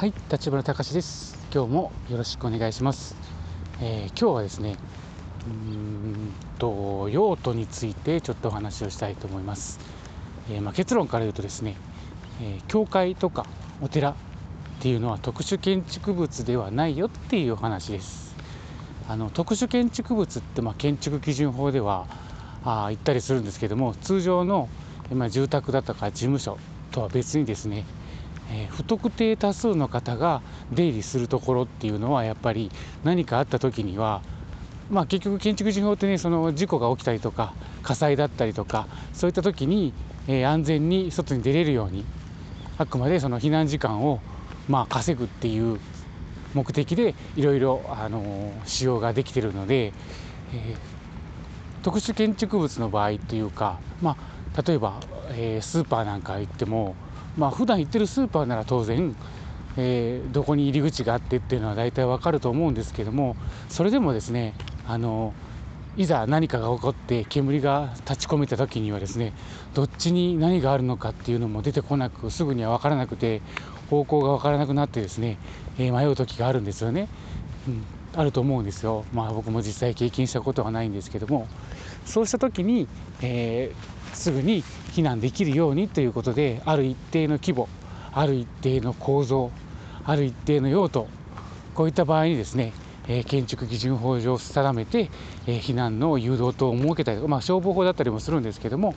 はい、立花隆です。今日もよろしくお願いします。えー今日はですね、うんと用途についてちょっとお話をしたいと思います。えーまあ、結論から言うとですね、えー教会とかお寺っていうのは特殊建築物ではないよっていうお話です。あの特殊建築物ってまあ建築基準法ではあー言ったりするんですけども、通常のえまあ住宅だとか事務所とは別にですね、え不特定多数の方が出入りするところっていうのはやっぱり何かあった時にはまあ結局建築事法ってねその事故が起きたりとか火災だったりとかそういった時に、え安全に外に出れるようにあくまでその避難時間をまあ稼ぐっていう目的でいろいろあの使用ができてるので、えー特殊建築物の場合というかまあ例えば、えースーパーなんか行ってもまあ普段行ってるスーパーなら当然、えーどこに入り口があってっていうのは大体わかると思うんですけどもそれでもですねあのいざ何かが起こって煙が立ち込めた時にはですねどっちに何があるのかっていうのも出てこなくすぐには分からなくて方向が分からなくなってですね、えー迷う時があるんですよね、うん、あると思うんですよ。まあ僕も実際経験したことはないんですけども。そうした時に、えーすぐに避難できるようにということである一定の規模ある一定の構造ある一定の用途こういった場合にですね、えー建築基準法上定めて、えー避難の誘導灯を設けたり、まあ、消防法だったりもするんですけども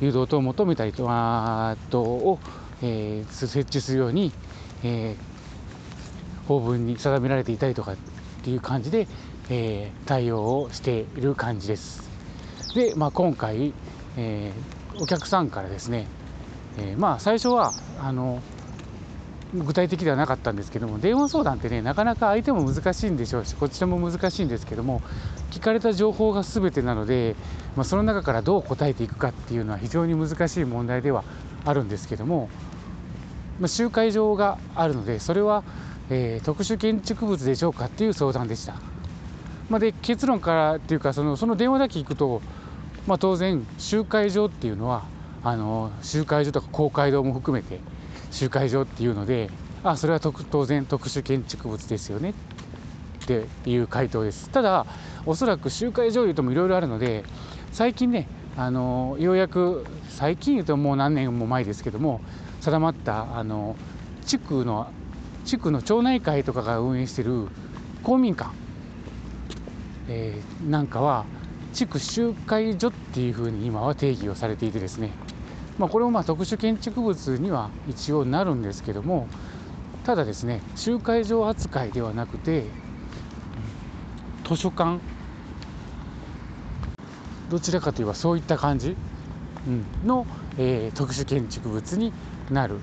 誘導灯を求めたりとあとを、えー設置するように、えー法文に定められていたりとかっていう感じで、えー対応をしている感じです。で、まあ、今回、えーお客さんからですね、えーまあ最初はあの具体的ではなかったんですけども電話相談ってねなかなか相手も難しいんでしょうしこちらも難しいんですけども聞かれた情報が全てなので、まあ、その中からどう答えていくかっていうのは非常に難しい問題ではあるんですけども、まあ、集会場があるのでそれは、えー特殊建築物でしょうかっていう相談でした。まあ、で結論からっていうかそのその電話だけ聞くと、まあ、当然集会場っていうのはあの集会所とか公会堂も含めて集会場っていうのであそれは当然特殊建築物ですよねっていう回答です。ただおそらく集会場いうともいろいろあるので最近ねあのようやく最近言うともう何年も前ですけども定まったあの地区の地区の町内会とかが運営してる公民館えーなんかは地区集会所っていうふうに今は定義をされていてですね、まあ、これもまあ特殊建築物には一応なるんですけどもただですね集会所扱いではなくて図書館。どちらかといえばそういった感じ、の、えー特殊建築物になる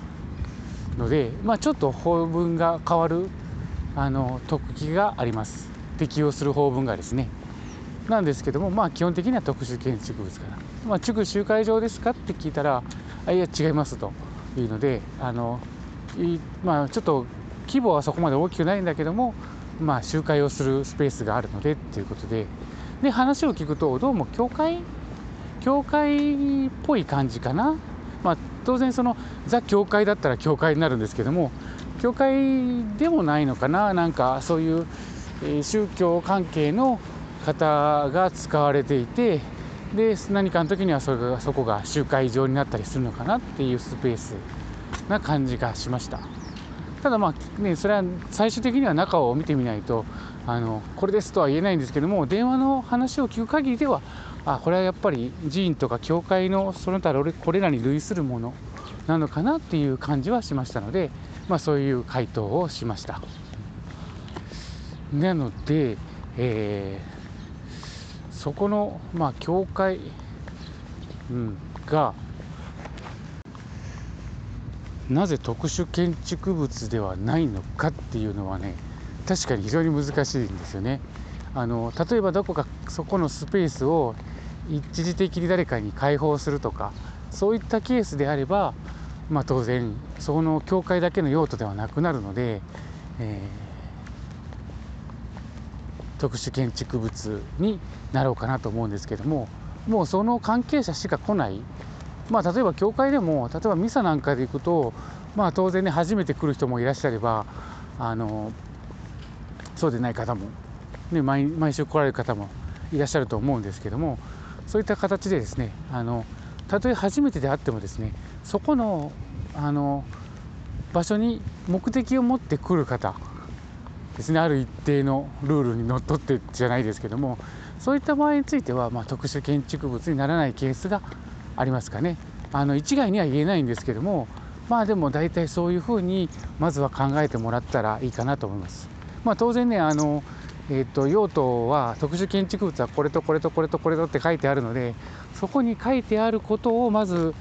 ので、まあ、ちょっと法文が変わるあの特記があります。適用する法文がですねなんですけどもまあ基本的には特殊建築物かな、まあ、地区集会場ですかって聞いたらあいや違いますというのであのいまあちょっと規模はそこまで大きくないんだけどもまあ集会をするスペースがあるのでっていうことで。で話を聞くとどうも教会教会っぽい感じかな。まあ当然そのザ教会だったら教会になるんですけども教会でもないのかな。なんかそういう、えー宗教関係の方が使われていてで何かの時にはそれがそこが集会場になったりするのかなっていうスペースな感じがしました。ただまあねそれは最終的には中を見てみないとあのこれですとは言えないんですけども電話の話を聞く限りではあこれはやっぱり寺院とか教会のその他これらに類するものなのかなっていう感じはしましたので、まあ、そういう回答をしました。なので、えーそこの、まあ、教会、うん、がなぜ特殊建築物ではないのかっていうのはね確かに非常に難しいんですよね。あの例えばどこかそこのスペースを一時的に誰かに開放するとかそういったケースであれば、まあ、当然その教会だけの用途ではなくなるので、えー特殊建築物になろうかなと思うんですけどももうその関係者しか来ない。まあ例えば教会でも例えばミサなんかで行くとまあ当然ね初めて来る人もいらっしゃればあのそうでない方も、ね、毎毎週来られる方もいらっしゃると思うんですけどもそういった形でですねあのたとえ初めてであってもですねそこのあの場所に目的を持ってくる方ですねある一定のルールにのっとってじゃないですけどもそういった場合については、まあ、特殊建築物にならないケースがありますかねあの一概には言えないんですけどもまあでも大体そういうふうにまずは考えてもらったらいいかなと思います。まあ、当然ねあのえーと、用途は特殊建築物はこれとこれとこれとこれとって書いてあるのでそこに書いてあることをまず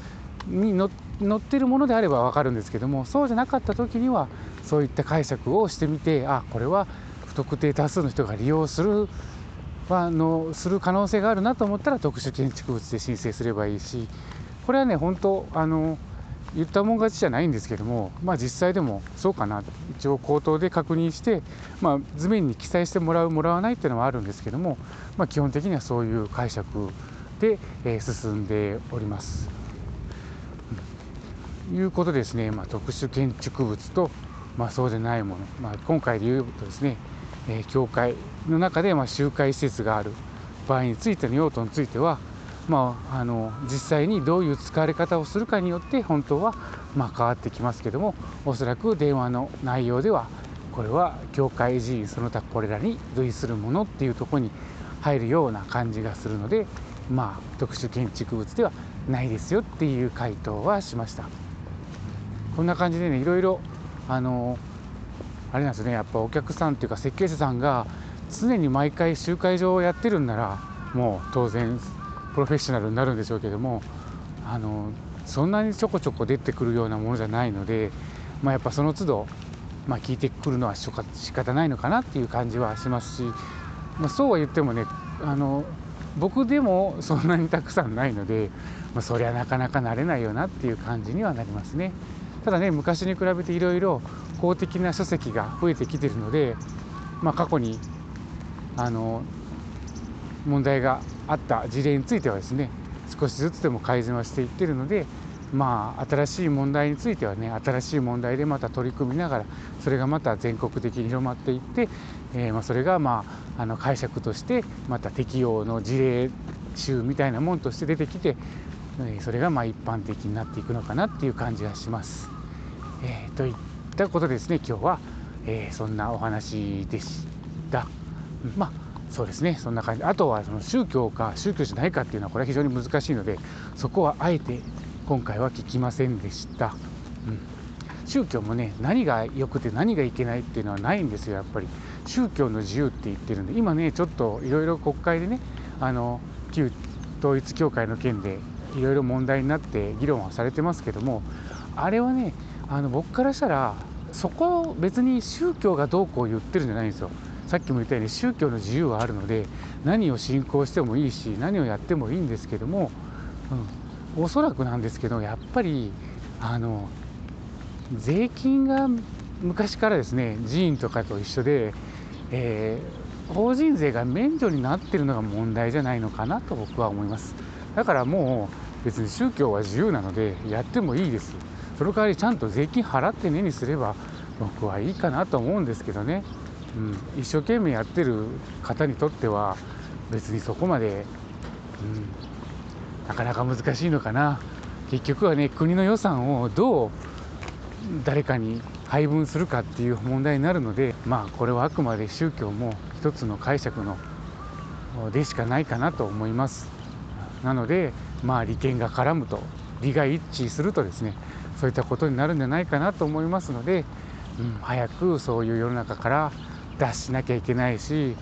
に載ってるものであれば分かるんですけどもそうじゃなかった時にはそういった解釈をしてみてあこれは不特定多数の人が利用するはのする可能性があるなと思ったら特殊建築物で申請すればいいしこれはね本当あの言ったもん勝ちじゃないんですけども、まあ、実際でもそうかな一応口頭で確認して、まあ、図面に記載してもらうもらわないっていうのはあるんですけども、まあ、基本的にはそういう解釈で、えー、進んでおります。ということですね、まあ、特殊建築物と、まあ、そうでないもの、まあ、今回で言うとですね、えー、教会の中でまあ集会施設がある場合についての用途については、まあ、あの実際にどういう使われ方をするかによって本当はまあ変わってきますけどもおそらく電話の内容ではこれは教会寺院その他これらに類するものっていうとこに入るような感じがするのでまあ特殊建築物ではないですよっていう回答はしました。こんな感じでねいろいろあのあれなんですねやっぱお客さんっていうか設計者さんが常に毎回集会場をやってるんならもう当然プロフェッショナルになるんでしょうけどもあのそんなにちょこちょこ出てくるようなものじゃないので、まあ、やっぱその都度、まあ、聞いてくるのは仕方ないのかなっていう感じはしますし、まあ、そうは言ってもねあの僕でもそんなにたくさんないので、まあ、そりゃなかなかなれないよなっていう感じにはなりますね。ただね昔に比べていろいろ公的な書籍が増えてきてるので、まあ、過去にあの問題があった事例についてはですね少しずつでも改善はしていってるのでまあ新しい問題についてはね新しい問題でまた取り組みながらそれがまた全国的に広まっていって、えー、まあそれがまああの解釈としてまた適用の事例集みたいなもんとして出てきて、それがまあ一般的になっていくのかなっていう感じがします。えー、といったことですね今日は、えー、そんなお話でした。まあそうですね。そんな感じ。あとはその宗教か宗教じゃないかっていうのはこれは非常に難しいのでそこはあえて今回は聞きませんでした、うん、宗教もね何が良くて何がいけないっていうのはないんですよやっぱり。宗教の自由って言ってるんで。今ねちょっといろいろ国会でねあの旧統一教会の件でいろいろ問題になって議論はされてますけどもあれはねあの僕からしたらそこ別に宗教がどうこう言ってるんじゃないんですよ。さっきも言ったように宗教の自由はあるので何を信仰してもいいし何をやってもいいんですけども、うん、おそらくなんですけどやっぱりあの税金が昔からですね寺院とかと一緒で、えー、法人税が免除になってるのが問題じゃないのかなと僕は思います。だからもう別に宗教は自由なのでやってもいいですその代わりちゃんと税金払ってねにすれば僕はいいかなと思うんですけどね。うん、一生懸命やってる方にとっては別にそこまで、うん、なかなか難しいのかな。結局はね国の予算をどう誰かに配分するかっていう問題になるのでまあこれはあくまで宗教も一つの解釈のでしかないかなと思います。なのでまあ利権が絡むと利が一致するとですねそういったことになるんじゃないかなと思いますので、うん、早くそういう世の中から出しなきゃいけないし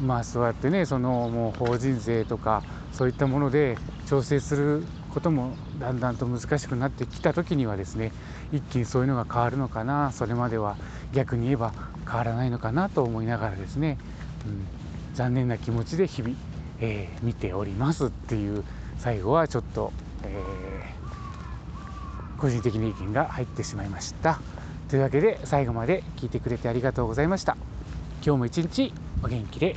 まあそうやってねそのもう法人税とかそういったもので調整することもだんだんと難しくなってきた時にはですね一気にそういうのが変わるのかなそれまでは逆に言えば変わらないのかなと思いながらですね、うん、残念な気持ちで日々、えー、見ておりますっていう最後はちょっと、えー、個人的な意見が入ってしまいました。というわけで最後まで聞いてくれてありがとうございました。今日も一日お元気で